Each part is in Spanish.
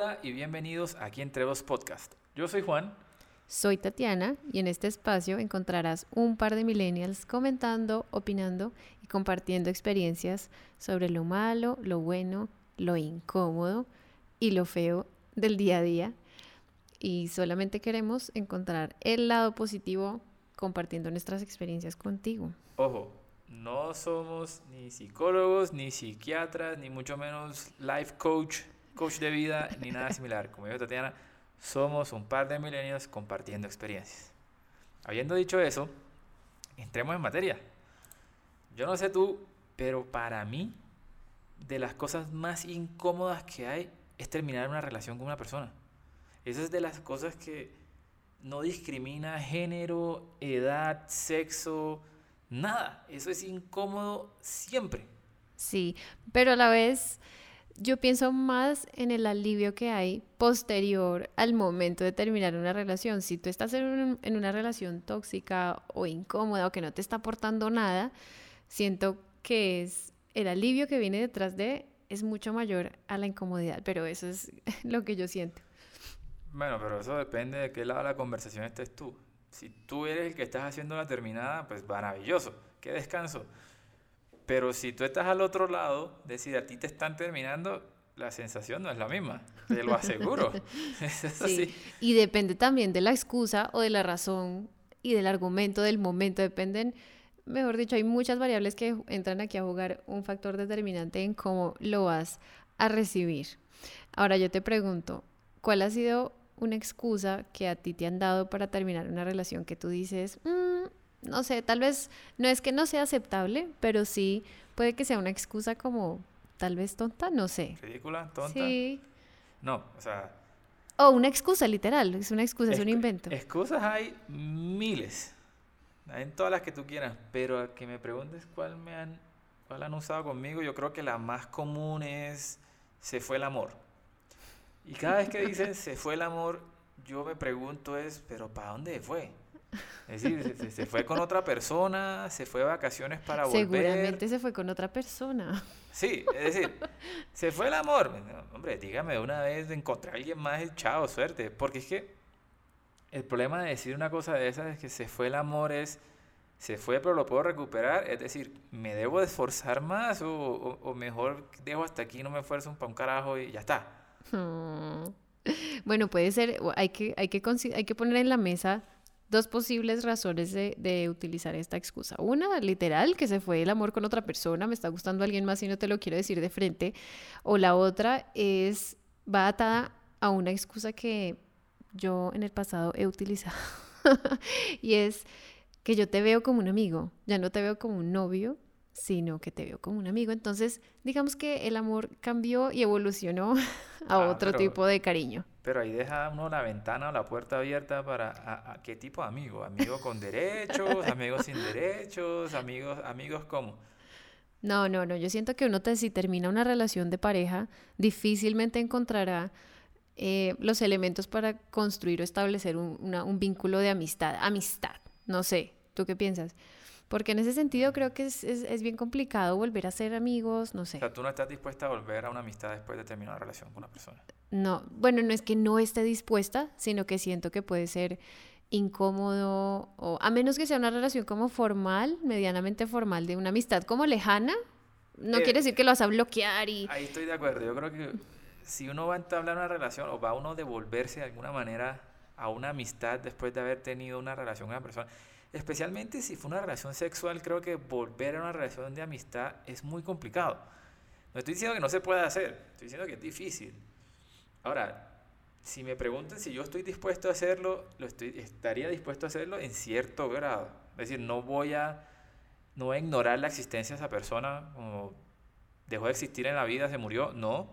Hola y bienvenidos aquí Entre Dos Podcast. Yo soy Juan. Soy Tatiana y en este espacio encontrarás un par de millennials comentando, opinando y compartiendo experiencias sobre lo malo, lo bueno, lo incómodo y lo feo del día a día. Y solamente queremos encontrar el lado positivo compartiendo nuestras experiencias contigo. Ojo, no somos ni psicólogos, ni psiquiatras, ni mucho menos life coach coach de vida ni nada similar. Como dijo Tatiana, somos un par de milenios compartiendo experiencias. Habiendo dicho eso, entremos en materia. Yo no sé tú, pero para mí, de las cosas más incómodas que hay es terminar una relación con una persona. Eso es de las cosas que no discrimina género, edad, sexo, nada. Eso es incómodo siempre. Sí, pero a la vez yo pienso más en el alivio que hay posterior al momento de terminar una relación. Si tú estás en, una relación tóxica o incómoda o que no te está aportando nada, siento que es el alivio que viene detrás de es mucho mayor a la incomodidad, pero eso es lo que yo siento. Bueno, pero eso depende de qué lado de la conversación estés tú. Si tú eres el que estás haciendo la terminada, pues maravilloso, qué descanso. Pero si tú estás al otro lado, decir a ti te están terminando, la sensación no es la misma, te lo aseguro. sí. Y depende también de la excusa o de la razón y del argumento del momento, dependen, mejor dicho, hay muchas variables que entran aquí a jugar un factor determinante en cómo lo vas a recibir. Ahora yo te pregunto, ¿cuál ha sido una excusa que a ti te han dado para terminar una relación que tú dices, mm, no sé, tal vez no es que no sea aceptable, pero sí puede que sea una excusa como tal vez tonta, no sé. ¿Ridícula? ¿Tonta? Sí. No, o sea... O una excusa, literal, es una excusa, es un invento. Excusas hay miles, hay en todas las que tú quieras, pero a que me preguntes cuál me han, cuál han usado conmigo, yo creo que la más común es se fue el amor. Y cada vez que dicen se fue el amor, yo me pregunto es, pero ¿para dónde fue? Es decir, se, fue con otra persona, se fue de vacaciones para volver. Seguramente se fue con otra persona. Sí, es decir, se fue el amor. Hombre, dígame de una vez, de encontrar a alguien más, chao, suerte. Porque es que el problema de decir una cosa de esas es que se fue el amor es, se fue pero lo puedo recuperar. Es decir, ¿me debo esforzar más o, o, mejor dejo hasta aquí, no me esfuerzo para un carajo y ya está? Hmm. Bueno, puede ser, hay que, hay, que, hay que poner en la mesa dos posibles razones de, utilizar esta excusa. Una, literal, que se fue el amor con otra persona, me está gustando alguien más y no te lo quiero decir de frente. O la otra es, va atada a una excusa que yo en el pasado he utilizado. y es que yo te veo como un amigo, ya no te veo como un novio, sino que te veo como un amigo. Entonces, digamos que el amor cambió y evolucionó a ah, otro tipo de cariño. Pero ahí deja uno la ventana o la puerta abierta para a, qué tipo de amigo, amigo con derechos, amigos sin derechos, amigos, amigos como. No, no, no. Yo siento que uno si termina una relación de pareja, difícilmente encontrará eh, los elementos para construir o establecer un, un vínculo de amistad. Amistad. No sé. ¿Tú qué piensas? Porque en ese sentido creo que es, es, es, bien complicado volver a ser amigos, no sé. O sea, tú no estás dispuesta a volver a una amistad después de terminar una relación con una persona. No, bueno, no es que no esté dispuesta, sino que siento que puede ser incómodo, o a menos que sea una relación como formal, medianamente formal, de una amistad como lejana, no eh, quiere decir que lo vas a bloquear y... Ahí estoy de acuerdo, yo creo que si uno va a entablar una relación o va uno a devolverse de alguna manera a una amistad después de haber tenido una relación con una persona, Especialmente si fue una relación sexual, creo que volver a una relación de amistad es muy complicado. No estoy diciendo que no se pueda hacer, estoy diciendo que es difícil. Ahora, si me preguntan si yo estoy dispuesto a hacerlo, lo estoy, estaría dispuesto a hacerlo en cierto grado. Es decir, no voy a, no a ignorar la existencia de esa persona, como dejó de existir en la vida, se murió, no.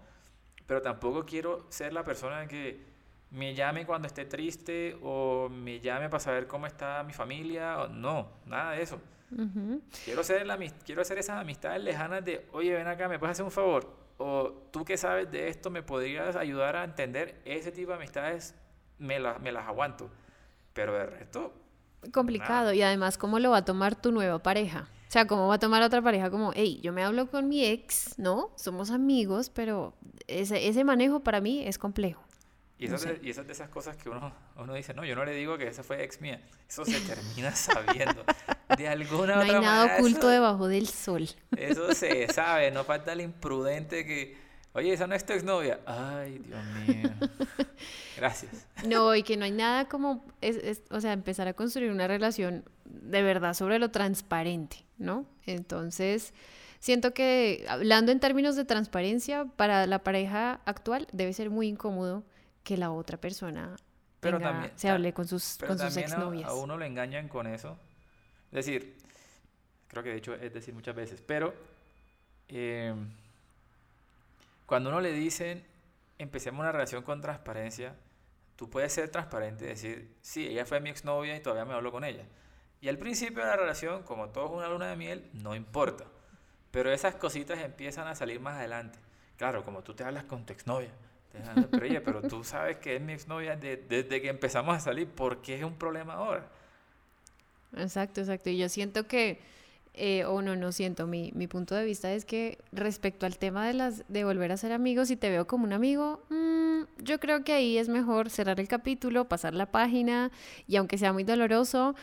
Pero tampoco quiero ser la persona que me llame cuando esté triste o me llame para saber cómo está mi familia. O, no, nada de eso. quiero, hacer la, quiero hacer esas amistades lejanas de, oye, ven acá, ¿me puedes hacer un favor? O tú que sabes de esto, ¿me podrías ayudar a entender ese tipo de amistades? Me, me las aguanto. Pero de resto... Complicado. Y además, ¿cómo lo va a tomar tu nueva pareja? sea, ¿cómo va a tomar otra pareja como, hey, yo me hablo con mi ex, ¿no? Somos amigos, pero ese, ese manejo para mí es complejo. Y esas, de, y esas de esas cosas que uno, uno dice, no, yo no le digo que esa fue ex mía. Eso se termina sabiendo. De alguna no otra hay nada manera, oculto eso- debajo del sol. Eso se sabe, no falta el imprudente que, oye, esa no es tu exnovia. Ay, Dios mío. Gracias. No, y que no hay nada como, es, es- o sea, empezar a construir una relación de verdad sobre lo transparente, ¿no? Entonces, siento que hablando en términos de transparencia, para la pareja actual debe ser muy incómodo que la otra persona Pero tenga- también- se hable con sus, Pero con sus también a, exnovias. a uno le engañan con eso. Es decir, creo que de hecho es decir muchas veces, pero eh, cuando uno le dicen, empecemos una relación con transparencia, tú puedes ser transparente y decir, sí, ella fue mi exnovia y todavía me hablo con ella. Y al principio de la relación, como todo es una luna de miel, no importa. Pero esas cositas empiezan a salir más adelante. Claro, como tú te hablas con tu exnovia. Hablas, Pero tú sabes que es mi exnovia de- desde que empezamos a salir. ¿Por qué es un problema ahora? Exacto, exacto. Y yo siento que, eh, o no, no siento, mi, mi punto de vista es que respecto al tema de las de volver a ser amigos, si te veo como un amigo, mm, yo creo que ahí es mejor cerrar el capítulo, pasar la página y aunque sea muy doloroso,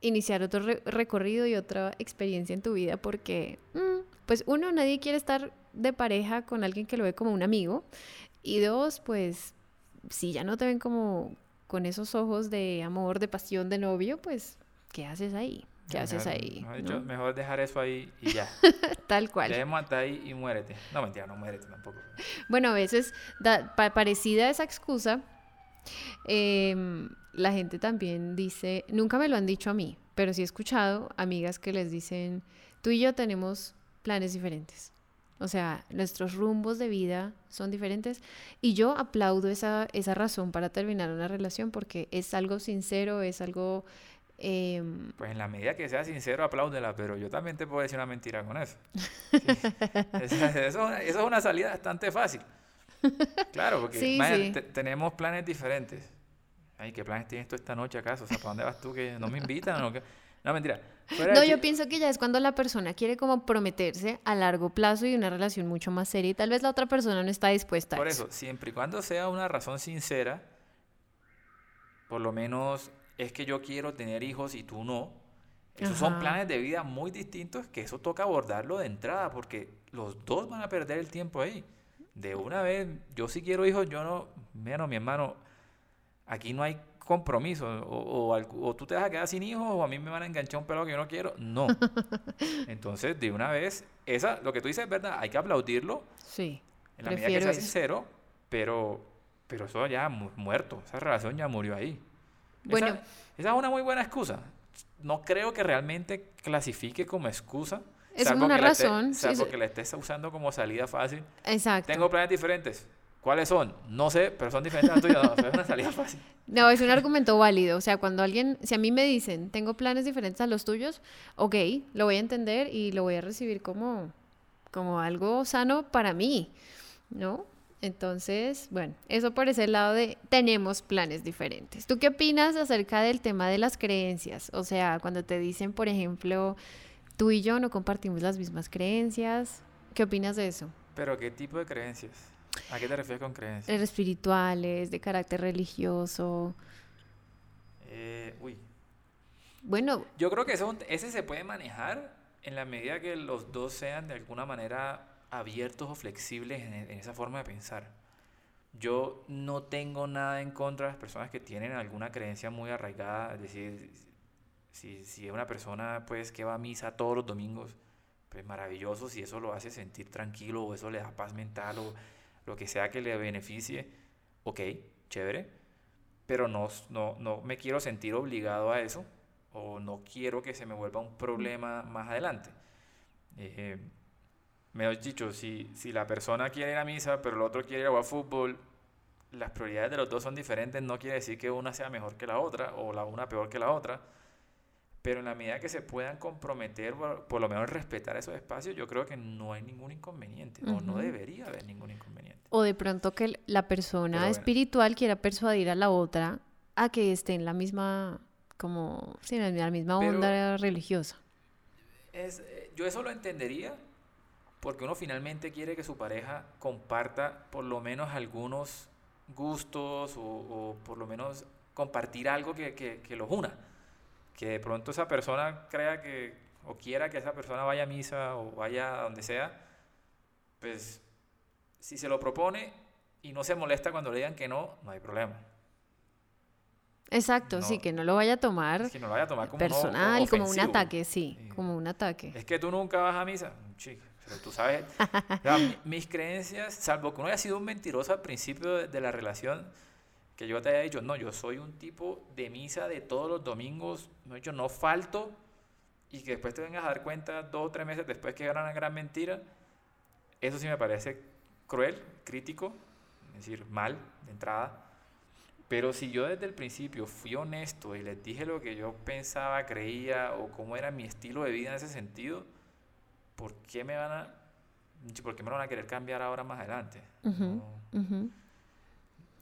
iniciar otro re- recorrido y otra experiencia en tu vida porque, mm, pues uno, nadie quiere estar de pareja con alguien que lo ve como un amigo y dos, pues si ya no te ven como con esos ojos de amor, de pasión, de novio, pues ¿qué haces ahí? ¿Qué haces Mejor- ahí? mejor dicho, ¿no? mejor dejar eso ahí y ya. Tal cual. Dejemos hasta ahí y muérete. No, mentira, no muérete tampoco. Bueno, a veces, da- pa- parecida a esa excusa, em, la gente también dice, nunca me lo han dicho a mí, pero sí he escuchado amigas que les dicen, tú y yo tenemos planes diferentes. O sea, nuestros rumbos de vida son diferentes y yo aplaudo esa, esa razón para terminar una relación porque es algo sincero, es algo... em, Pues en la medida que sea sincero, apláudela, pero yo también te puedo decir una mentira con eso. Sí. Eso, es una- eso es una salida bastante fácil. Claro, porque Sí, sí. tenemos planes diferentes. Ay, ¿qué planes tienes tú esta noche acaso? O sea, ¿para dónde vas tú? que ¿No me invitan? o qué? No, mentira. No, yo pienso que ya es cuando la persona quiere como prometerse a largo plazo y una relación mucho más seria y tal vez la otra persona no está dispuesta Por a eso, siempre y cuando sea una razón sincera, por lo menos es que yo quiero tener hijos y tú no. Esos son planes de vida muy distintos que eso toca abordarlo de entrada porque los dos van a perder el tiempo ahí. De una vez, yo sí quiero hijos, yo no, bueno, mi hermano, aquí no hay compromiso. O, o, al- o tú te vas a quedar sin hijos o a mí me van a enganchar un pelo que yo no quiero. No. Entonces, de una vez, esa, lo que tú dices es verdad, hay que aplaudirlo Sí, en la medida que sea eso. sincero, pero, pero eso ya mu- muerto, esa relación ya murió ahí. Bueno. Esa, esa es una muy buena excusa. No creo que realmente clasifique como excusa. Es una esté- razón, salvo sí. que la estés usando como salida fácil. Exacto. Tengo planes diferentes. ¿Cuáles son? No sé, pero son diferentes a. No, es una salida fácil. No, es un argumento válido. O sea, cuando alguien, si a mí me dicen, tengo planes diferentes a los tuyos, ok, lo voy a entender y lo voy a recibir como, como algo sano para mí, ¿no? Entonces, bueno, eso por ese lado de tenemos planes diferentes. ¿Tú qué opinas acerca del tema de las creencias? O sea, cuando te dicen, por ejemplo, tú y yo no compartimos las mismas creencias, ¿qué opinas de eso? Pero ¿qué tipo de creencias? ¿A qué te refieres con creencias? Eh, Espirituales, de carácter religioso. Eh, uy, Bueno, Yo creo que eso, ese se puede manejar en la medida que los dos sean de alguna manera abiertos o flexibles en, en esa forma de pensar. Yo no tengo nada en contra de las personas que tienen alguna creencia muy arraigada, es decir, si, si es una persona pues que va a misa todos los domingos, pues maravilloso, si eso lo hace sentir tranquilo o eso le da paz mental o lo que sea que le beneficie, ok, chévere, pero no, no, no me quiero sentir obligado a eso o no quiero que se me vuelva un problema más adelante. Eh, me has dicho, si, si la persona quiere ir a misa, pero el otro quiere ir a jugar fútbol, las prioridades de los dos son diferentes, no quiere decir que una sea mejor que la otra o la una peor que la otra, pero en la medida que se puedan comprometer, por, por lo menos respetar esos espacios, yo creo que no hay ningún inconveniente, o no debería haber ningún inconveniente. O de pronto que la persona Pero bueno. espiritual quiera persuadir a la otra a que esté en la misma, como, sí, en la misma Pero- onda religiosa. es, eh, yo eso lo entendería porque uno finalmente quiere que su pareja comparta por lo menos algunos gustos o, por lo menos compartir algo que, que, que, los una. Que de pronto esa persona crea que o quiera que esa persona vaya a misa o vaya a donde sea, pues si se lo propone y no se molesta cuando le digan que no, no hay problema. Exacto, sí, que no lo vaya a tomar, que no lo vaya a tomar como personal, como un ataque, sí, como un ataque. Es que tú nunca vas a misa, chico, pero tú sabes, mis creencias, salvo que uno haya sido un mentiroso al principio de, la relación, que yo te haya dicho, no, yo soy un tipo de misa de todos los domingos, no, yo no falto, y que después te vengas a dar cuenta dos o tres meses después que era una gran mentira, eso sí me parece cruel, crítico, es decir, mal de entrada. Pero si yo desde el principio fui honesto y les dije lo que yo pensaba, creía o cómo era mi estilo de vida en ese sentido, ¿por qué me van a, por qué me van a querer cambiar ahora más adelante?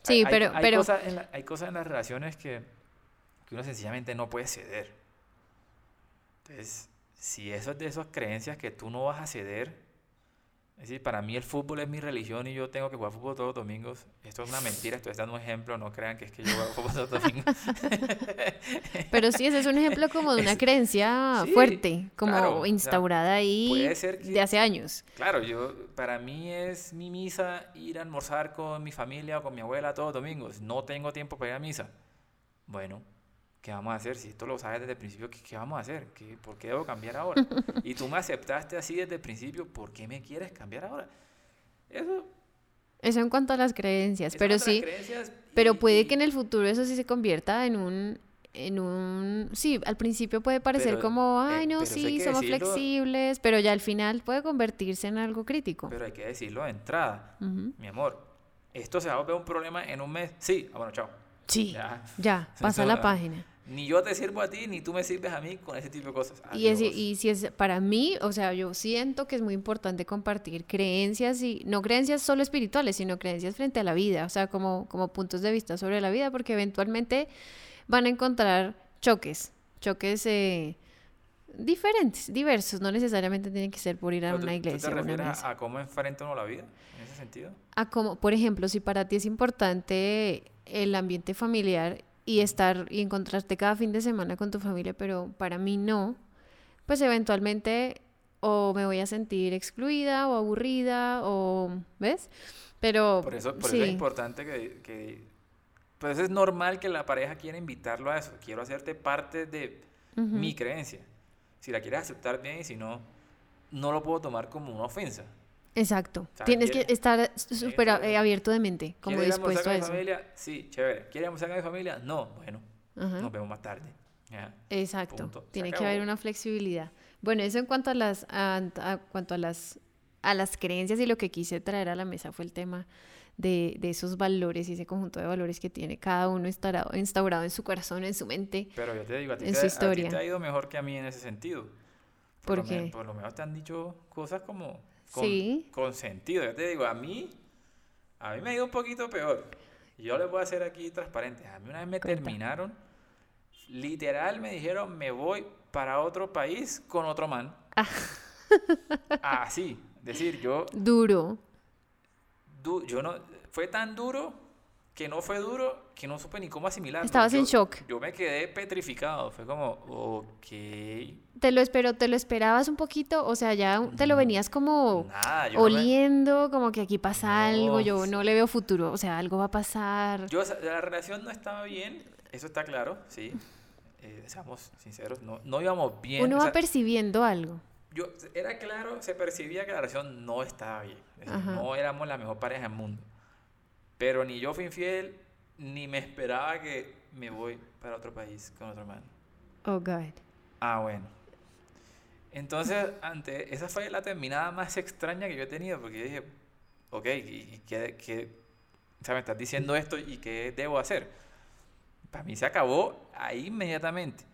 Sí, pero... Hay, pero... Cosas en hay cosas en las relaciones que, que uno sencillamente no puede ceder. Entonces, si eso es de esas creencias que tú no vas a ceder, es decir, para mí el fútbol es mi religión y yo tengo que jugar fútbol todos los domingos. Esto es una mentira, estoy dando un ejemplo, no crean que es que yo juego fútbol todos los domingos. Pero sí, ese es un ejemplo como de una creencia fuerte, como instaurada ahí de hace años. Claro, yo para mí es mi misa ir a almorzar con mi familia o con mi abuela todos los domingos. No tengo tiempo para ir a misa. Bueno, ¿qué vamos a hacer? Si esto lo sabes desde el principio, ¿qué, vamos a hacer? ¿Qué, ¿Por qué debo cambiar ahora? Y tú me aceptaste así desde el principio, ¿por qué me quieres cambiar ahora? Eso... Eso en cuanto a las creencias, pero sí, pero puede que en el futuro eso sí se convierta en un, en un, sí, al principio puede parecer como, eh, ay, no, sí, somos flexibles, pero ya al final puede convertirse en algo crítico. Pero hay que decirlo de entrada, mi amor, esto se va a volver un problema en un mes, sí, ah, bueno, chao. Sí, ya, ya pasa la página ni yo te sirvo a ti, ni tú me sirves a mí con ese tipo de cosas. Y, y si es para mí, o sea, yo siento que es muy importante compartir creencias y no creencias solo espirituales, sino creencias frente a la vida, o sea, como, como puntos de vista sobre la vida, porque eventualmente van a encontrar choques, choques eh, diferentes, diversos, no necesariamente tienen que ser por ir a una iglesia. ¿Tú te refieres a, cómo enfrenta uno la vida en ese sentido? A cómo, por ejemplo, si para ti es importante el ambiente familiar y estar y encontrarte cada fin de semana con tu familia, pero para mí no, pues eventualmente o me voy a sentir excluida o aburrida o, ¿ves? Pero... Por eso, por eso es importante que, que, Pues es normal que la pareja quiera invitarlo a eso. Quiero hacerte parte de mi creencia. Si la quieres aceptar bien y si no, no lo puedo tomar como una ofensa. Exacto. Tienes que estar súper abierto de mente, como dispuesto a eso. familia? Sí, chévere. ¿Quieres almorzar con mi familia? No, bueno, nos vemos más tarde. Exacto. Tiene que haber una flexibilidad. Bueno, eso en cuanto a las a, cuanto a las a las creencias y lo que quise traer a la mesa fue el tema de, de, esos valores y ese conjunto de valores que tiene cada uno instaurado, instaurado en su corazón, en su mente, Pero yo te digo, a ti, en te, su historia. A ti te ha ido mejor que a mí en ese sentido. Por, ¿Por qué? por lo menos te han dicho cosas como con, sí. con sentido. Yo te digo, a mí, a mí me ha ido un poquito peor. Yo les voy a hacer aquí transparente. A mí una vez me terminaron, literal me dijeron, me voy para otro país con otro man. Ah. Así, decir, yo... Duro. yo no, fue tan duro que no fue duro, que no supe ni cómo asimilarlo. Estabas en shock. Yo me quedé petrificado, fue como, ok. ¿Te lo, espero, ¿Te lo esperabas un poquito? O sea, ya te lo venías como oliendo, como que aquí pasa algo, yo no le veo futuro, o sea, algo va a pasar. Yo, la relación no estaba bien, eso está claro, sí. Eh, seamos sinceros, no, no íbamos bien. Uno va percibiendo algo. Yo, era claro, se percibía que la relación no estaba bien. no éramos la mejor pareja del mundo. Pero ni yo fui infiel, ni me esperaba que me voy para otro país con otro man. Oh, God. Ah, bueno. Entonces, ante esa fue la terminada más extraña que yo he tenido, porque yo dije, ok, ¿y qué, qué o sea, me estás diciendo esto y qué debo hacer? Para mí se acabó ahí inmediatamente.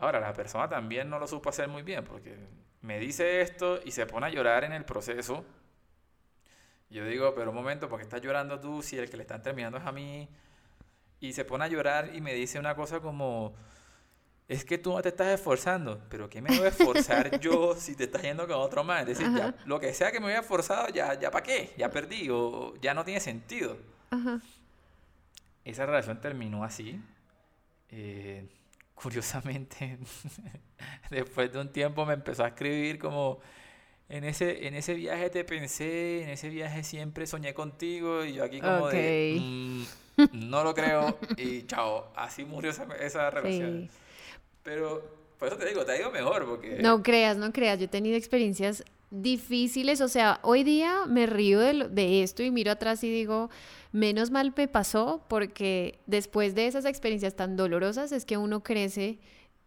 Ahora, la persona también no lo supo hacer muy bien, porque me dice esto y se pone a llorar en el proceso yo digo, pero un momento, ¿por qué estás llorando tú si el que le están terminando es a mí? Y se pone a llorar y me dice una cosa como, es que tú no te estás esforzando, pero ¿qué me voy a esforzar yo si te estás yendo con otro más? Es decir, ya, lo que sea que me haya esforzado, ya, ya para qué, ya perdí o ya no tiene sentido. Esa relación terminó así. Eh, curiosamente, después de un tiempo me empezó a escribir como, en ese, en ese viaje te pensé, en ese viaje siempre soñé contigo y yo aquí como de, mm, no lo creo y chao, así murió esa, esa relación. Pero por eso te digo, te ha ido mejor porque... No creas, no creas, yo he tenido experiencias difíciles, o sea, hoy día me río de, de esto y miro atrás y digo, menos mal me pasó porque después de esas experiencias tan dolorosas es que uno crece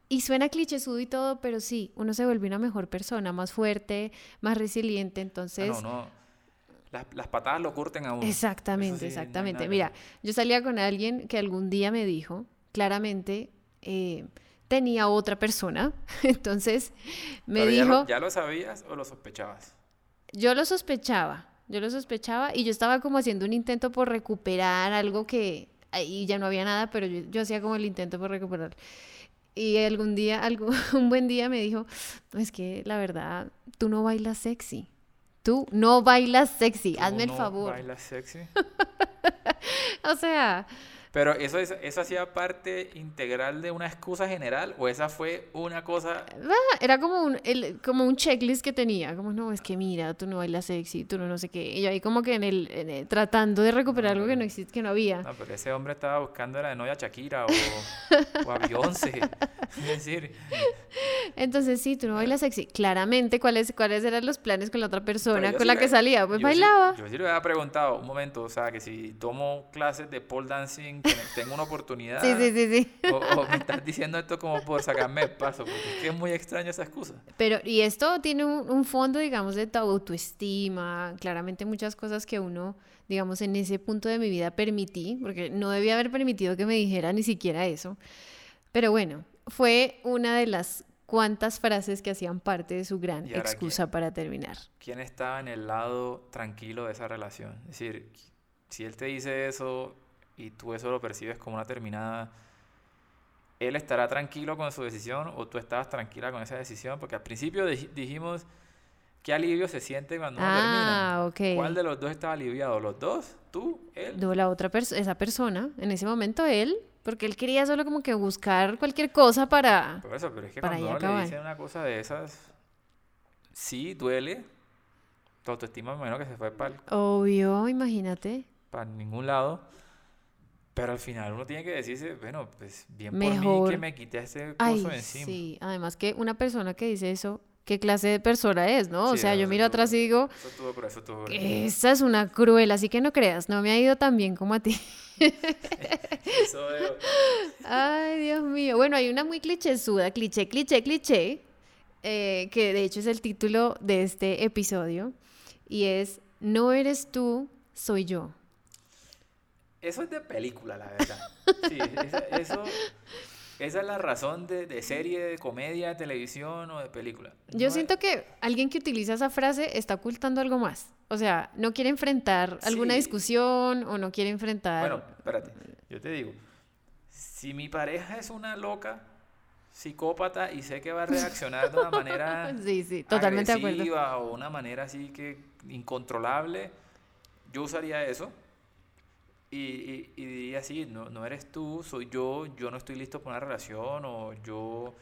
y suena clichésudo y todo, pero sí, uno se vuelve una mejor persona, más fuerte, más resiliente, entonces... No, no. Las, las patadas lo curten a uno. Exactamente, exactamente. Mira, yo salía con alguien que algún día me dijo, claramente, eh, tenía otra persona, entonces me dijo... Ya lo, ¿Ya lo sabías o lo sospechabas? Yo lo sospechaba, yo lo sospechaba y yo estaba como haciendo un intento por recuperar algo que ahí ya no había nada, pero yo, yo hacía como el intento por recuperar. Y algún día, algo, un buen día me dijo, es que la verdad, tú no bailas sexy. Tú no bailas sexy, hazme el favor. ¿Bailas sexy? o sea, pero eso, eso hacía parte integral de una excusa general o esa fue una cosa... Ah, era como un, el, como un checklist que tenía, como no, es que mira, tú no bailas sexy, tú no no sé qué. Y yo ahí como que en el, tratando de recuperar algo que no existe, que no había. No, pero ese hombre estaba buscando era de novia Shakira o, o a Beyoncé. es decir... Entonces sí, tú no bailas sexy. Claramente, ¿cuáles, cuáles eran los planes con la otra persona con la que salía? Pues bailaba. yo sí le había preguntado un momento, o sea, que si tomo clases de pole dancing tengo una oportunidad. Sí, sí, sí, sí. O, me estás diciendo esto como por sacarme el paso, porque es que es muy extraño esa excusa. Pero, y esto tiene un, fondo, digamos, de tu autoestima, claramente muchas cosas que uno, digamos, en ese punto de mi vida permití, porque no debía haber permitido que me dijera ni siquiera eso. Pero bueno, fue una de las cuantas frases que hacían parte de su gran excusa para terminar. ¿Quién estaba en el lado tranquilo de esa relación? Es decir, si él te dice eso, y tú eso lo percibes como una terminada, él estará tranquilo con su decisión o tú estabas tranquila con esa decisión, porque al principio dijimos qué alivio se siente cuando uno ah, termina. ¿Cuál de los dos estaba aliviado? ¿Los dos? ¿Tú? ¿Él? No, la otra persona, esa persona, en ese momento él, porque él quería solo como que buscar cualquier cosa para. Por eso, pero es que cuando uno le dicen una cosa de esas, sí duele. Tu autoestima, menos que se fue para. Obvio, imagínate. Para ningún lado. Pero al final uno tiene que decirse, bueno, pues bien por mí que me quité ese coso encima. Sí, además que una persona que dice eso, ¿qué clase de persona es, no? o sea, yo miro atrás y digo, eso por eso tuvo esa es una cruel, así que no creas, no me ha ido tan bien como a ti. eso veo. Ay, Dios mío. Bueno, hay una muy clichésuda, cliché, cliché, cliché, eh, que de hecho es el título de este episodio, y es, no eres tú, soy yo. Eso es de película, la verdad. Sí, eso, esa es la razón de, serie, de comedia, de televisión o de película. Yo siento que alguien que utiliza esa frase está ocultando algo más. O sea, no quiere enfrentar alguna discusión o no quiere enfrentar... Bueno, espérate, yo te digo, si mi pareja es una loca, psicópata y sé que va a reaccionar de una manera sí, sí, totalmente agresiva o una manera así que incontrolable, yo usaría eso y, y, diría así, no, no eres tú, soy yo, yo no estoy listo para una relación o yo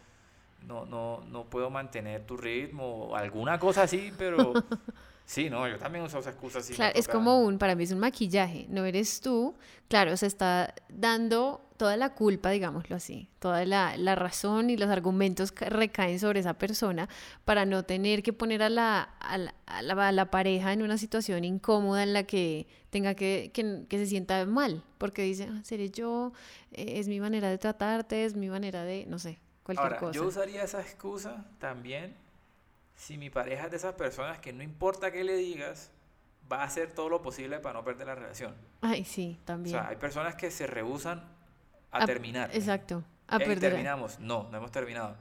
no, no, no puedo mantener tu ritmo o alguna cosa así, pero Sí, no, yo también uso esa excusa así. Claro, es como un, para mí es un maquillaje, no eres tú. Claro, se está dando toda la culpa, digámoslo así, toda la, la razón y los argumentos recaen sobre esa persona para no tener que poner a la, a la, a la, pareja en una situación incómoda en la que tenga que, que, que se sienta mal, porque dice, ah, seré yo, eh, es mi manera de tratarte, es mi manera de, no sé, cualquier cosa. Yo usaría esa excusa también si mi pareja es de esas personas que no importa qué le digas, va a hacer todo lo posible para no perder la relación. Ay, sí, también. O sea, hay personas que se rehusan a, terminar. Exacto. A perder. terminamos. No, no hemos terminado.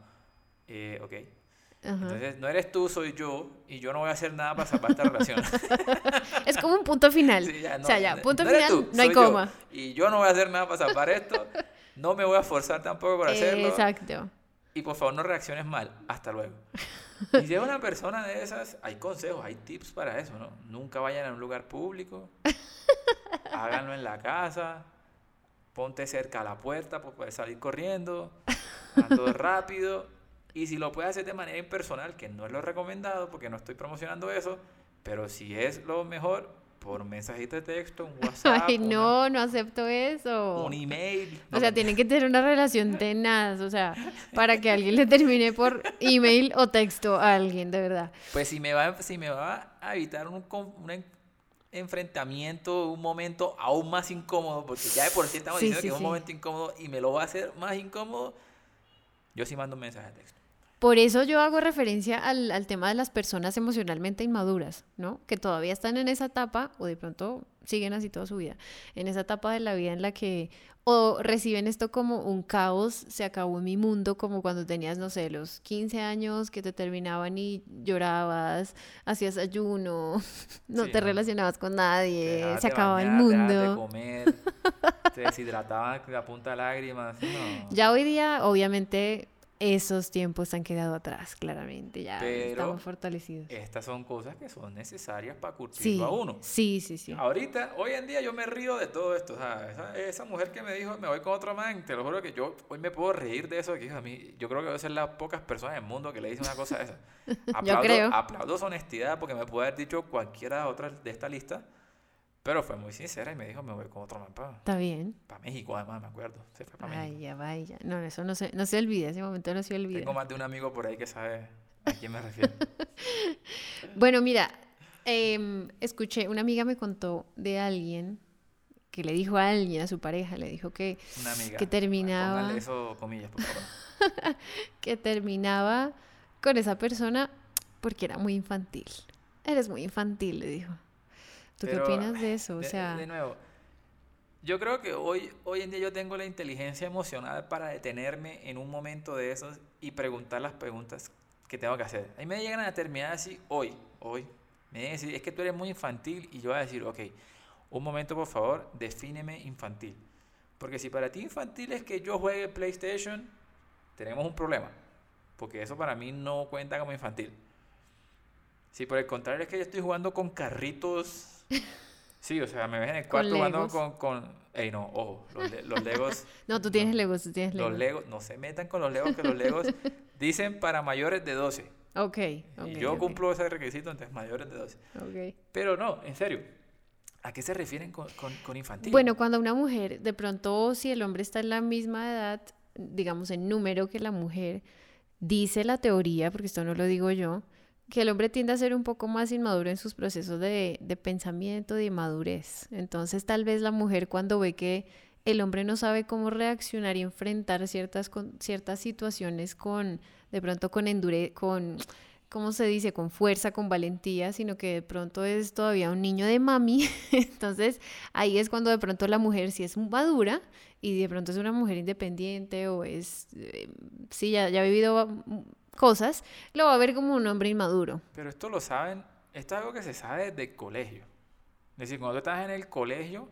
Eh, ok. Entonces, no eres tú, soy yo, y yo no voy a hacer nada para salvar esta relación. es como un punto final. o sea, ya, punto final, no hay coma. y yo no voy a hacer nada para salvar esto. No me voy a forzar tampoco por hacerlo. Exacto. y por favor no reacciones mal. Hasta luego. Y si es una persona de esas, hay consejos, hay tips para eso, ¿no? Nunca vayan a un lugar público, háganlo en la casa, ponte cerca a la puerta para poder salir corriendo, ando rápido. Y si lo puedes hacer de manera impersonal, que no es lo recomendado porque no estoy promocionando eso, pero si es lo mejor, por mensajito de texto, un WhatsApp. Ay, no, no acepto eso. Un email. O sea, tienen que tener una relación tenaz, o sea, para que alguien le termine por email o texto a alguien, de verdad. Pues si me va, si me va a evitar un, un enfrentamiento, un momento aún más incómodo, porque ya de por sí estamos diciendo que es un momento incómodo y me lo va a hacer más incómodo, yo sí mando un mensaje de texto. Por eso yo hago referencia al, al, tema de las personas emocionalmente inmaduras, ¿no? Que todavía están en esa etapa, o de pronto siguen así toda su vida, en esa etapa de la vida en la que o reciben esto como un caos, se acabó mi mundo, como cuando tenías, no sé, los 15 años que te terminaban y llorabas, hacías ayuno, no te relacionabas con nadie, se acababa el mundo. comer, te deshidrataban a punta de lágrimas. Ya hoy día, obviamente, esos tiempos han quedado atrás, claramente, ya estamos fortalecidos. Estas son cosas que son necesarias para curtirlo a uno. Sí, sí, sí. Ahorita, hoy en día yo me río de todo esto. esa, mujer que me dijo, me voy con otro man, te lo juro que yo hoy me puedo reír de eso. Que a mí, yo creo que debe ser las pocas personas en el mundo que le dicen una cosa de esa. yo creo. Aplaudo su honestidad porque me puede haber dicho cualquiera de otras de esta lista. Pero fue muy sincera y me dijo, me voy con otro man para... Está bien. Para México, además, me acuerdo. Se fue para México. ya vaya. No, eso no se, no se olvida, ese momento no se olvida. Tengo más de un amigo por ahí que sabe a quién me refiero. bueno, mira, em, escuché, una amiga me contó de alguien que le dijo a alguien, a su pareja, le dijo que, una amiga. que terminaba... eso comillas, por favor. que terminaba con esa persona porque era muy infantil. Eres muy infantil, le dijo. ¿Tú qué opinas de eso? O sea... De nuevo, yo creo que hoy, hoy en día yo tengo la inteligencia emocional para detenerme en un momento de esos y preguntar las preguntas que tengo que hacer. Ahí me llegan a terminar así hoy, hoy. Me dicen, decir, es que tú eres muy infantil y yo voy a decir, ok, un momento por favor, defíneme infantil. Porque si para ti infantil es que yo juegue PlayStation, tenemos un problema. Porque eso para mí no cuenta como infantil. Si por el contrario es que yo estoy jugando con carritos Sí, o sea, me ves en el cuarto jugando con, con... Ey, no, ojo, los, legos... no, tú tienes legos, tú tienes legos. Los legos, no se metan con los legos, que los legos dicen para mayores de 12. Ok, okay Y yo cumplo ese requisito, entonces mayores de 12. Ok. Pero no, en serio, ¿a qué se refieren con, con, con infantil? Bueno, cuando una mujer, de pronto, si el hombre está en la misma edad, digamos, en número que la mujer, dice la teoría, porque esto no lo digo yo, que el hombre tiende a ser un poco más inmaduro en sus procesos de, de pensamiento, de madurez. Entonces tal vez la mujer cuando ve que el hombre no sabe cómo reaccionar y enfrentar ciertas, con, ciertas situaciones con, de pronto con endure, con, ¿cómo se dice? Con fuerza, con valentía, sino que de pronto es todavía un niño de mami. Entonces ahí es cuando de pronto la mujer si es madura y de pronto es una mujer independiente o es, eh, sí, ya, ya ha vivido cosas, lo va a ver como un hombre inmaduro. Pero esto lo saben, esto es algo que se sabe desde el colegio. Es decir, cuando tú estás en el colegio,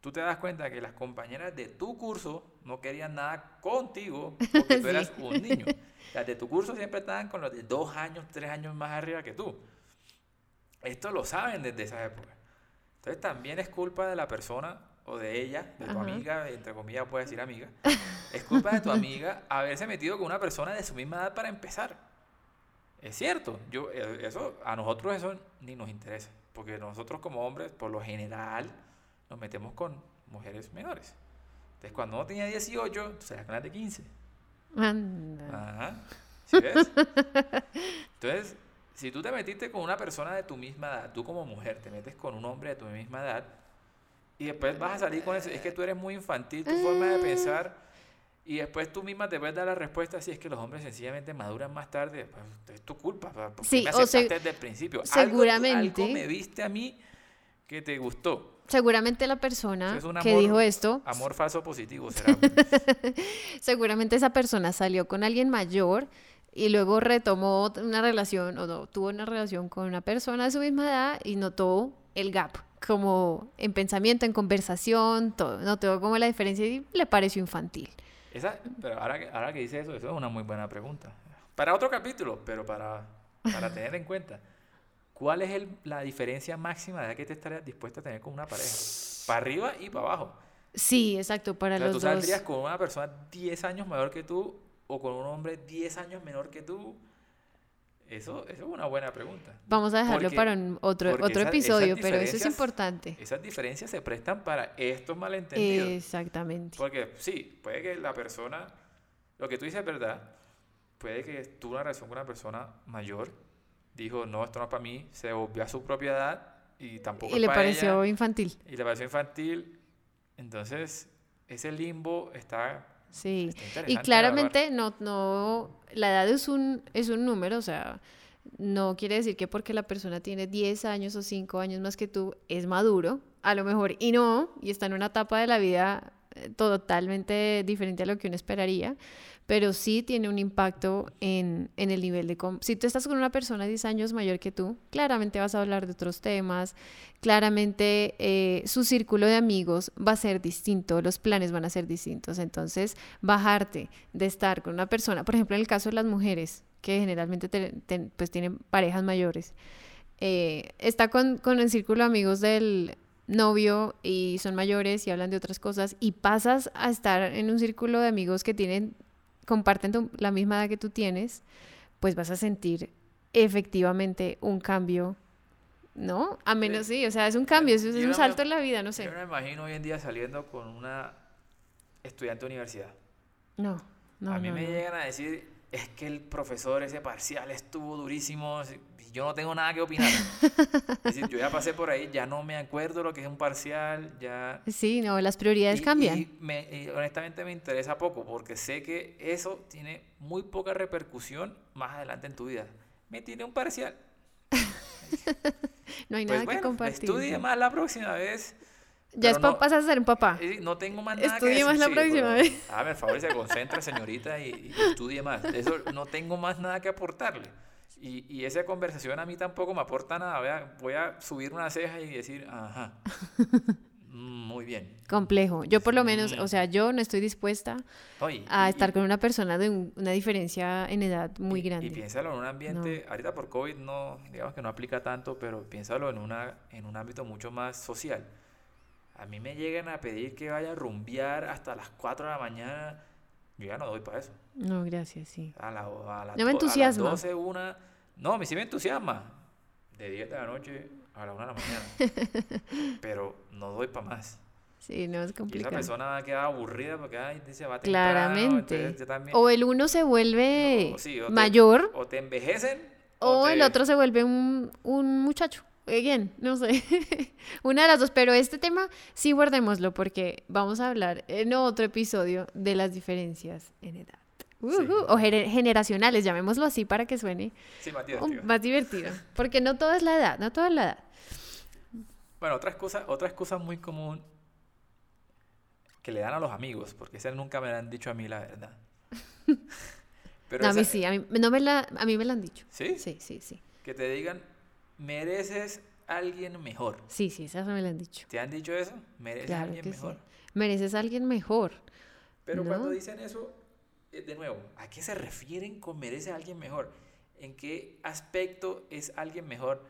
tú te das cuenta que las compañeras de tu curso no querían nada contigo porque tú eras un niño. Las de tu curso siempre estaban con los de dos años, tres años más arriba que tú. Esto lo saben desde esa época. Entonces también es culpa de la persona o de ella, de tu amiga, entre comillas puedes decir amiga, es culpa de tu amiga haberse metido con una persona de su misma edad para empezar. Es cierto, yo, eh, eso, a nosotros eso ni nos interesa, porque nosotros como hombres, por lo general, nos metemos con mujeres menores. Entonces, cuando uno tenía 18, tú serás con de 15. Ajá. ¿Sí ves? Entonces, si tú te metiste con una persona de tu misma edad, tú como mujer te metes con un hombre de tu misma edad, y después vas a salir con eso. Es que tú eres muy infantil, tu forma de pensar. Y después tú misma te puedes dar la respuesta si es que los hombres sencillamente maduran más tarde. Pues, es tu culpa. Porque sí, me aceptaste desde el principio. Seguramente. Algo, me viste a mí que te gustó. Seguramente la persona que dijo esto. Amor falso positivo será. seguramente esa persona salió con alguien mayor y luego retomó una relación o no, tuvo una relación con una persona de su misma edad y notó el gap como en pensamiento, en conversación, todo, no tengo como la diferencia y le pareció infantil. Esa, pero ahora, que- ahora que dice eso, eso es una muy buena pregunta. Para otro capítulo, pero para, para tener en cuenta. ¿Cuál es el- la diferencia máxima de edad que te estarías dispuesta a tener con una pareja? Para arriba y para abajo. Sí, exacto, para O sea, tú los dos. saldrías con una persona 10 años mayor que tú o con un hombre 10 años menor que tú. Eso, eso es una buena pregunta. Vamos a dejarlo Porque- para un otro, porque otro esas- episodio, esas pero eso es importante. Esas diferencias se prestan para estos malentendidos. Exactamente. Porque sí, puede que la persona, lo que tú dices es verdad, puede que tuvo una relación con una persona mayor, dijo, no, esto no es para mí, se volvió a su propiedad y tampoco Y es le para pareció ella, infantil. y le pareció infantil. Entonces, ese limbo está, Sí. está Y claramente no, no, la edad es un, es un número, o sea, no quiere decir que porque la persona tiene 10 años o 5 años más que tú es maduro, a lo mejor, y no, y está en una etapa de la vida eh, totalmente diferente a lo que uno esperaría, pero sí tiene un impacto en, en el nivel de... Si tú estás con una persona 10 años mayor que tú, claramente vas a hablar de otros temas, claramente eh, su círculo de amigos va a ser distinto, los planes van a ser distintos, entonces bajarte de estar con una persona, por ejemplo en el caso de las mujeres, que generalmente te- te- pues tienen parejas mayores, eh, está con, con el círculo de amigos del novio y son mayores y hablan de otras cosas y pasas a estar en un círculo de amigos que tienen comparten tu- la misma edad que tú tienes, pues vas a sentir efectivamente un cambio, ¿no? A menos sí, o sea, es un cambio, es, es un no me- salto en la vida, no sé. Yo no me imagino hoy en día saliendo con una estudiante de universidad. No, no, a mí no, me no. llegan a decir, es que el profesor ese parcial estuvo durísimo, yo no tengo nada que opinar. es decir, yo ya pasé por ahí, ya no me acuerdo lo que es un parcial, ya... Sí, no, las prioridades y- cambian. Y, me- y honestamente me interesa poco, porque sé que eso tiene muy poca repercusión más adelante en tu vida. Me tiene un parcial. no hay Pues nada que compartir. estudie más la próxima vez. Ya es no- pasas a ser un papá. Eh, No tengo más nada Estudie que más decir. la sí, próxima pero, vez. Hágame el favor y se concentra, señorita, y, y estudie más. Eso no tengo más nada que aportarle. Y, y esa conversación a mí tampoco me aporta nada. Vea, voy a subir una ceja y decir, ajá, mm, muy bien. Complejo. Yo por lo menos, Mm. o sea, yo no estoy dispuesta Oye, a estar y- con una persona de un- una diferencia en edad muy y- grande. Y piénsalo en un ambiente, ahorita por COVID no, digamos que no aplica tanto, pero piénsalo en, una, en un ámbito mucho más social. A mí me llegan a pedir que vaya a rumbear hasta las 4 de la mañana. Yo ya no doy para eso. No, gracias, sí. A, la, a, las No me entusiasma. A las 12, una. No, a mí sí me entusiasma. De 10 de la noche a la 1 de la mañana. Pero no doy para más. Sí, no es Y esa complicado. persona va a quedar aburrida porque ay, dice va temprano. Claramente. yo también- O el uno se vuelve O sí, o te- mayor O te envejecen. o el te- otro se vuelve un, un muchacho. Again, no sé. Una de las dos. Pero este tema sí guardémoslo porque vamos a hablar en otro episodio de las diferencias en edad. Ujú, O gener- generacionales, llamémoslo así para que suene Sí, más divertido. más divertido. Porque no todo es la edad, no todo es la edad. Bueno, otra excusa, otra excusa muy común que le dan a los amigos, porque esa nunca me la han dicho a mí la verdad. Pero No, a mí esa- sí, a mí, no me la, a mí me la han dicho. ¿Sí? Sí, sí, sí. Que te digan, mereces alguien mejor. Sí, sí, esas me la han dicho. ¿Te han dicho eso? ¿Mereces Claro alguien mejor? sí. Mereces alguien mejor. Pero cuando dicen eso, eh, de nuevo, ¿a qué se refieren con merece a alguien mejor? ¿En qué aspecto es alguien mejor?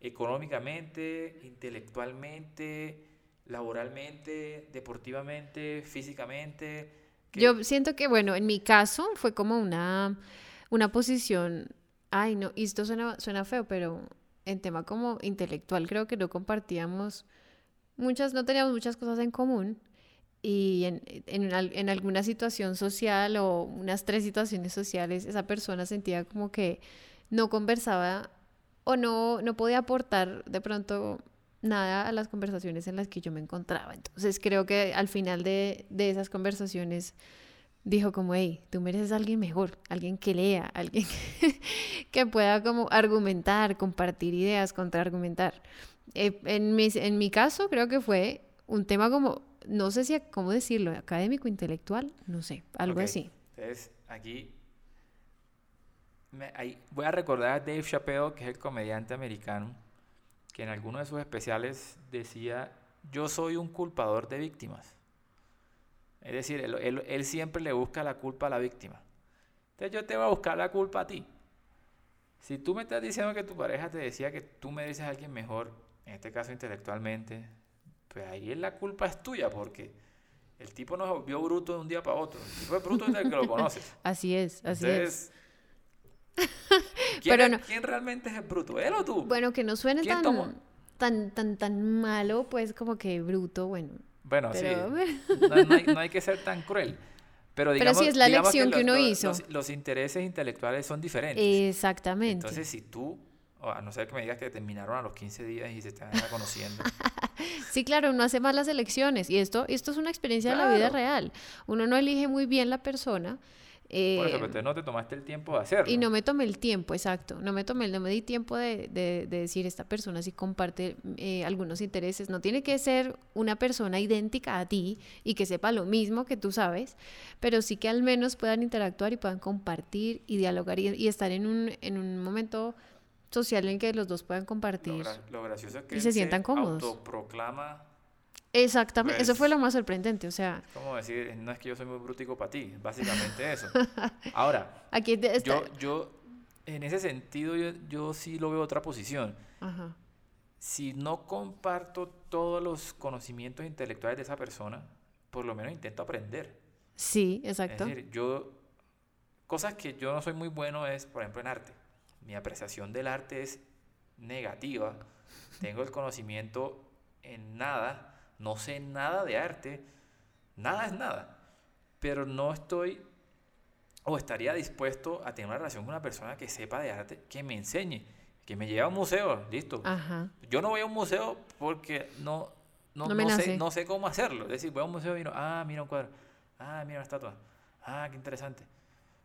Económicamente, intelectualmente, laboralmente, deportivamente, físicamente. ¿Qué- Yo siento que, bueno, en mi caso fue como una, una posición, ay, no, y esto suena, suena feo, pero en tema como intelectual creo que no compartíamos muchas, no teníamos muchas cosas en común y en, en, al- en alguna situación social o unas tres situaciones sociales, esa persona sentía como que no conversaba o no, no podía aportar de pronto nada a las conversaciones en las que yo me encontraba. Entonces creo que al final de, de esas conversaciones dijo como, hey, tú mereces a alguien mejor, alguien que lea, alguien que, pueda como argumentar, compartir ideas, contraargumentar. Eh, en, mis- en mi caso creo que fue un tema como, no sé si, cómo decirlo, académico, intelectual, no sé, algo así. Entonces, aquí me- ahí voy a recordar a Dave Chappelle, que es el comediante americano, que en alguno de sus especiales decía, yo soy un culpador de víctimas. Es decir, él, él, él siempre le busca la culpa a la víctima. Entonces yo te voy a buscar la culpa a ti. Si tú me estás diciendo que tu pareja te decía que tú mereces a alguien mejor, en este caso intelectualmente, pues ahí la culpa es tuya porque el tipo no vio bruto de un día para otro. El tipo es bruto desde que lo conoces. Así es, así es. ¿quién, Pero ¿Quién realmente es el bruto? ¿Él o tú? Bueno, que no suene tan, tan, tan, tan malo, pues como que bruto, bueno. Bueno, sí. No, hay, no, hay, que ser tan cruel. Pero, digamos, Pero sí es la lección que, uno hizo. Los, intereses intelectuales son diferentes. Exactamente. Entonces, si tú, a no ser que me digas que terminaron a los 15 días y se están conociendo. sí, claro, uno hace más las elecciones. Y esto, esto es una experiencia de la vida real. Uno no elige muy bien la persona. Por eso, pero no te tomaste el tiempo de hacerlo. Y no me tomé el tiempo, exacto. No me tomé, no me di tiempo de, de, decir, esta persona si comparte eh, algunos intereses. No tiene que ser una persona idéntica a ti y que sepa lo mismo que tú sabes, pero sí que al menos puedan interactuar y puedan compartir y dialogar y, estar en un, en un momento social en que los dos puedan compartir lo, gracioso es que y se sientan se cómodos. autoproclama Exactamente, eso fue lo más sorprendente, o sea... ¿Cómo decir? No es que yo soy muy brutico para ti, básicamente eso. Ahora, Aquí yo, yo, en ese sentido, yo, yo sí lo veo otra posición. Ajá. Si no comparto todos los conocimientos intelectuales de esa persona, por lo menos intento aprender. Sí, exacto. Es decir, yo... Cosas que yo no soy muy bueno es, por ejemplo, en arte. Mi apreciación del arte es negativa. Tengo el conocimiento en nada no sé nada de arte, nada es nada, pero no estoy o estaría dispuesto a tener una relación con una persona que sepa de arte, que me enseñe, que me lleve a un museo, listo. Yo no voy a un museo porque no, no, sé, no, sé, cómo hacerlo. Es decir, voy a un museo y miro, ah, mira un cuadro, ah, mira una estatua, ah, qué interesante.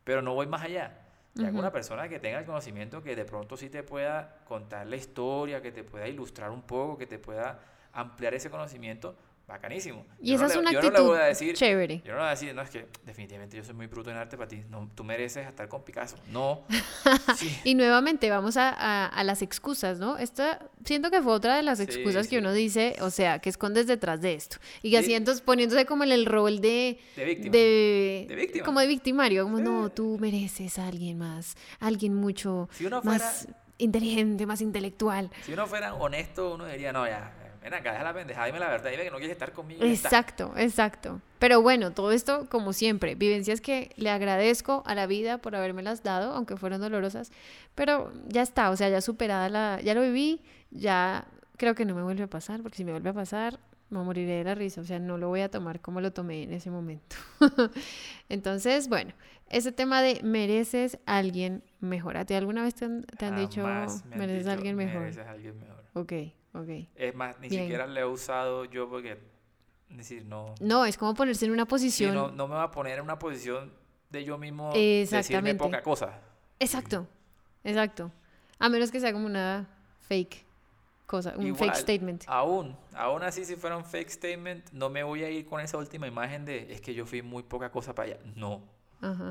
Pero no voy más allá. Y alguna persona que tenga el conocimiento que de pronto sí te pueda contar la historia, que te pueda ilustrar un poco, que te pueda ampliar ese conocimiento, bacanísimo. Y esa es una actitud chévere. Yo no le voy a decir, no, es que definitivamente yo soy muy bruto en arte para ti. No, tú mereces estar con Picasso. No. Y nuevamente vamos a, a, las excusas, ¿no? Esta, siento que fue otra de las excusas que uno dice, o sea, que escondes detrás de esto. Y así entonces poniéndose como en el rol de... De víctima. De, víctima. Como de victimario. Como, no, tú mereces a alguien más. Alguien mucho más inteligente, más intelectual. Si uno fuera honesto, uno diría, no, ya, ven acá, deja la pendejada, dime la verdad, dime que no quieres estar conmigo. Exacto, exacto. Pero bueno, todo esto, como siempre, vivencias que le agradezco a la vida por las dado, aunque fueron dolorosas, pero ya está, o sea, ya superada la, ya lo viví, ya creo que no me vuelve a pasar, porque si me vuelve a pasar, me moriré de la risa, o sea, no lo voy a tomar como lo tomé en ese momento. Entonces, bueno, ese tema de mereces a alguien mejor. ¿A ti alguna vez te han, dicho mereces a alguien mejor? Mereces a alguien mejor. Ok. Okay. Es más, ni siquiera le he usado yo porque, decir, no. No, es como ponerse en una posición. no, no, me va a poner en una posición de yo mismo decirme poca cosa. Exacto, exacto. A menos que sea como una fake cosa, un fake statement. Aún, aún así, si fuera un fake statement, no me voy a ir con esa última imagen de es que yo fui muy poca cosa para allá. No.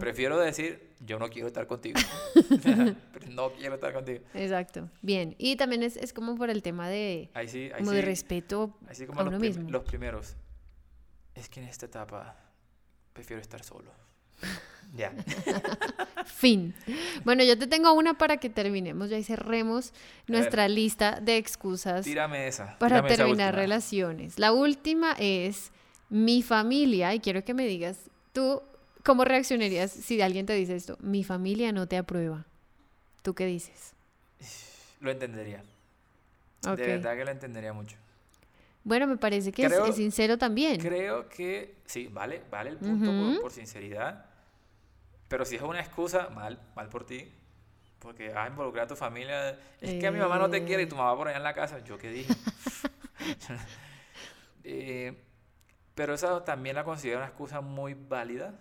Prefiero decir, yo no quiero estar contigo. no quiero estar contigo. Exacto. Bien. Y también es, es como por el tema de, como de respeto a uno mismo. Los primeros. Es que en esta etapa prefiero estar solo. ya. fin. Bueno, yo te tengo una para que terminemos ya y cerremos nuestra lista de excusas. Tírame esa. Para terminar relaciones. La última es mi familia, y quiero que me digas tú ¿Cómo reaccionarías si alguien te dice esto? Mi familia no te aprueba. ¿Tú qué dices? Lo entendería. De verdad que lo entendería mucho. Bueno, me parece que es, sincero también. Creo que sí, vale, vale el punto por, sinceridad. Pero si es una excusa, mal, mal por ti. Porque vas a involucrar a tu familia. Es que a mi mamá no te quiere y tu mamá por allá en la casa. ¿Yo qué dije? Eh, pero esa también la considero una excusa muy válida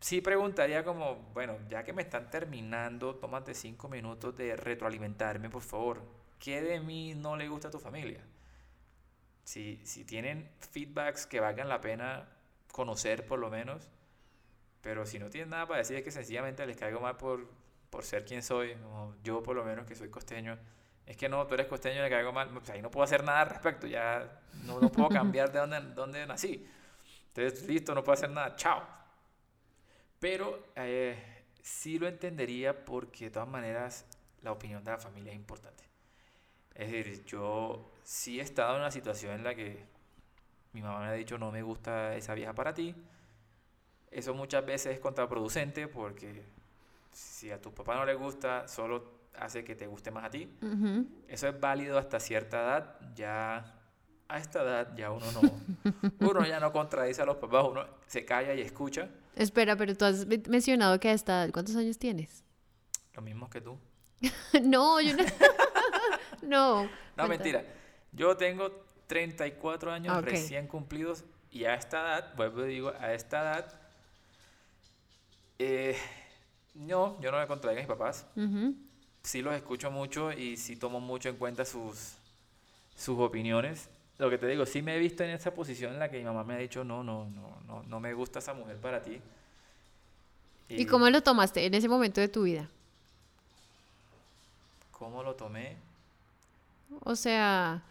sí preguntaría como, bueno, ya que me están terminando, tómate cinco minutos de retroalimentarme, por favor. ¿Qué de mí no le gusta a tu familia? Si, si tienen feedbacks que valgan la pena conocer por lo menos, pero si no tienen nada para decir es que sencillamente les caigo mal por, por ser quien soy, yo por lo menos que soy costeño, es que no, tú eres costeño le caigo mal, pues ahí no puedo hacer nada al respecto, ya no, no puedo cambiar de dónde, dónde nací. Entonces, listo, no puedo hacer nada, chao. Pero eh, sí lo entendería porque de todas maneras la opinión de la familia es importante. Es decir, yo sí he estado en una situación en la que mi mamá me ha dicho no me gusta esa vieja para ti. Eso muchas veces es contraproducente porque si a tu papá no le gusta, solo hace que te guste más a ti. Eso es válido hasta cierta edad. Ya a esta edad ya uno no, uno ya no contradice a los papás, uno se calla y escucha. Espera, pero tú has mencionado que a esta edad, ¿cuántos años tienes? Lo mismo que tú. no, yo no. no. No, mentira. Yo tengo 34 años recién cumplidos y a esta edad, vuelvo y digo, a esta edad, eh, no, yo no me contradigo a mis papás. Sí los escucho mucho y sí tomo mucho en cuenta sus, sus opiniones. Lo que te digo, sí me he visto en esa posición en la que mi mamá me ha dicho, no, no, no, no, no me gusta esa mujer para ti. ¿Y, cómo lo tomaste en ese momento de tu vida? ¿Cómo lo tomé? O sea,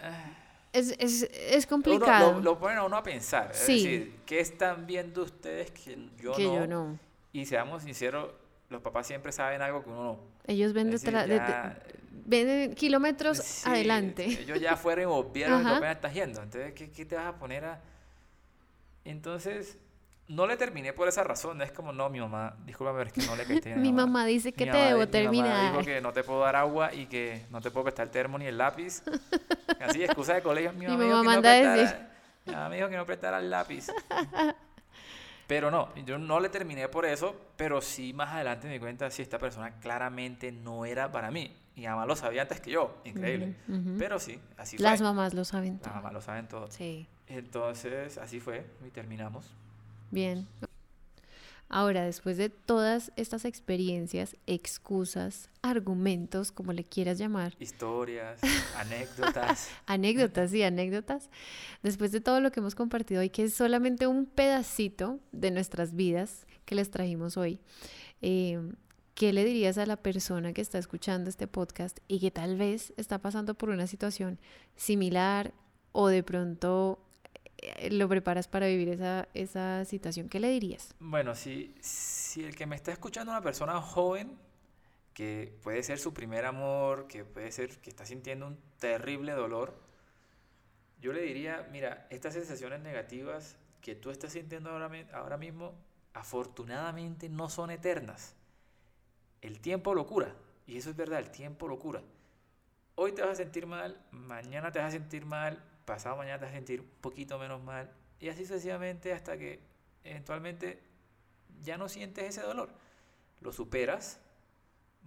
ah. es, es, es, complicado. lo, lo, ponen a uno a pensar. Es decir, ¿qué están viendo ustedes que yo, que no? yo no? Y seamos sinceros, los papás siempre saben algo que uno no. Ellos ven, detrás, ven kilómetros adelante. Ellos ya fueron y vieron lo que estás yendo. Entonces, ¿qué, ¿qué, te vas a poner a...? Entonces, no le terminé por esa razón. Es como, no, mi mamá, discúlpame, pero es que no le caíste Mi mamá dice que te debo terminar. Mi mamá dijo que no te puedo dar agua y que no te puedo prestar el termo ni el lápiz. Así, excusa de colegio. Mi mamá, mi mamá manda no decir. Mi mamá me dijo que no prestara el lápiz. Pero no, yo no le terminé por eso, pero sí más adelante me di cuenta si esta persona claramente no era para mí. Y además lo sabía antes que yo, increíble. Pero sí, así fue. Las mamás lo saben todo. Las mamás lo saben todo. Sí. Entonces, así fue y terminamos. Bien. Ahora, después de todas estas experiencias, excusas, argumentos, como le quieras llamar. Historias, anécdotas. anécdotas, sí, anécdotas. Después de todo lo que hemos compartido hoy, que es solamente un pedacito de nuestras vidas que les trajimos hoy, eh, ¿qué le dirías a la persona que está escuchando este podcast y que tal vez está pasando por una situación similar o de pronto eh, lo preparas para vivir esa, esa situación, ¿qué le dirías? Bueno, si, si el que me está escuchando es una persona joven, que puede ser su primer amor, que puede ser que está sintiendo un terrible dolor, yo le diría, mira, estas sensaciones negativas que tú estás sintiendo ahora, ahora mismo, afortunadamente no son eternas. El tiempo lo cura, y eso es verdad, el tiempo lo cura. Hoy te vas a sentir mal, mañana te vas a sentir mal, pasado mañana te vas a sentir un poquito menos mal y así sucesivamente hasta que eventualmente ya no sientes ese dolor. Lo superas,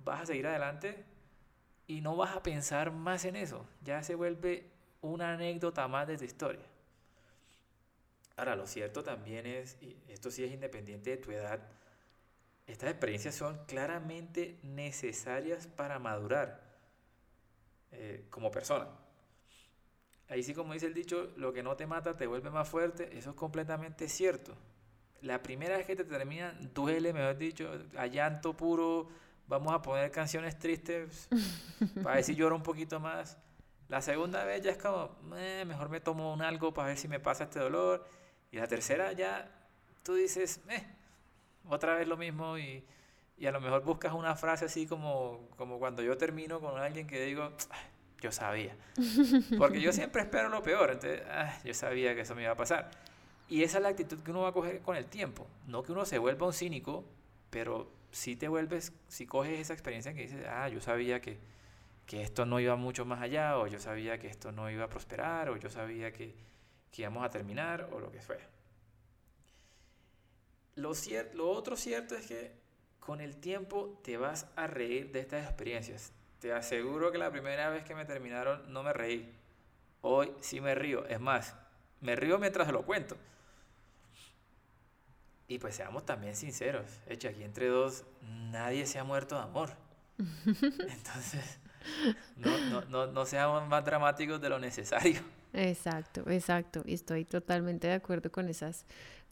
vas a seguir adelante y no vas a pensar más en eso. Ya se vuelve una anécdota más de tu historia. Ahora, lo cierto también es, y esto sí es independiente de tu edad, estas experiencias son claramente necesarias para madurar eh, como persona. Ahí sí, como dice el dicho, lo que no te mata te vuelve más fuerte. Eso es completamente cierto. La primera vez que te termina, duele, mejor dicho, a llanto puro. Vamos a poner canciones tristes para ver si lloro un poquito más. La segunda vez ya es como, eh, mejor me tomo un algo para ver si me pasa este dolor. Y la tercera ya tú dices, eh, otra vez lo mismo y, y, a lo mejor buscas una frase así como, como cuando yo termino con alguien que digo, yo sabía. Porque yo siempre espero lo peor, entonces, ah, yo sabía que eso me iba a pasar. Y esa es la actitud que uno va a coger con el tiempo. No que uno se vuelva un cínico, pero si te vuelves, si coges esa experiencia que dices, ah, yo sabía que, que esto no iba mucho más allá, o yo sabía que esto no iba a prosperar, o yo sabía que, que íbamos a terminar, o lo que fuera. Lo, lo otro cierto es que con el tiempo te vas a reír de estas experiencias. Te aseguro que la primera vez que me terminaron no me reí. Hoy sí me río. Es más, me río mientras lo cuento. Y pues seamos también sinceros. Hecho, aquí entre dos, nadie se ha muerto de amor. Entonces, no, no, no, no seamos más dramáticos de lo necesario. Exacto, exacto. Y estoy totalmente de acuerdo con esas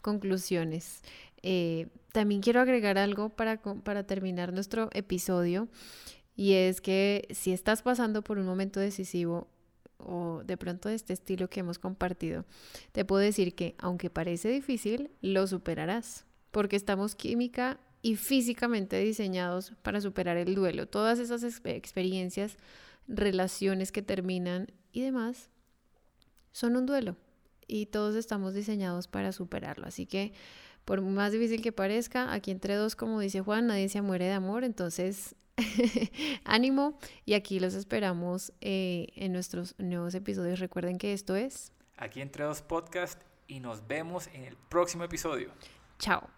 conclusiones. Eh, también quiero agregar algo para, para terminar nuestro episodio. Y es que si estás pasando por un momento decisivo, o de pronto de este estilo que hemos compartido, te puedo decir que aunque parece difícil, lo superarás, porque estamos química y físicamente diseñados para superar el duelo. Todas esas experiencias, relaciones que terminan y demás, son un duelo y todos estamos diseñados para superarlo. Así que por más difícil que parezca, aquí entre dos, como dice Juan, nadie se muere de amor, entonces ánimo y aquí los esperamos eh, en nuestros nuevos episodios. Recuerden que esto es... Aquí entre dos podcast y nos vemos en el próximo episodio. Chao.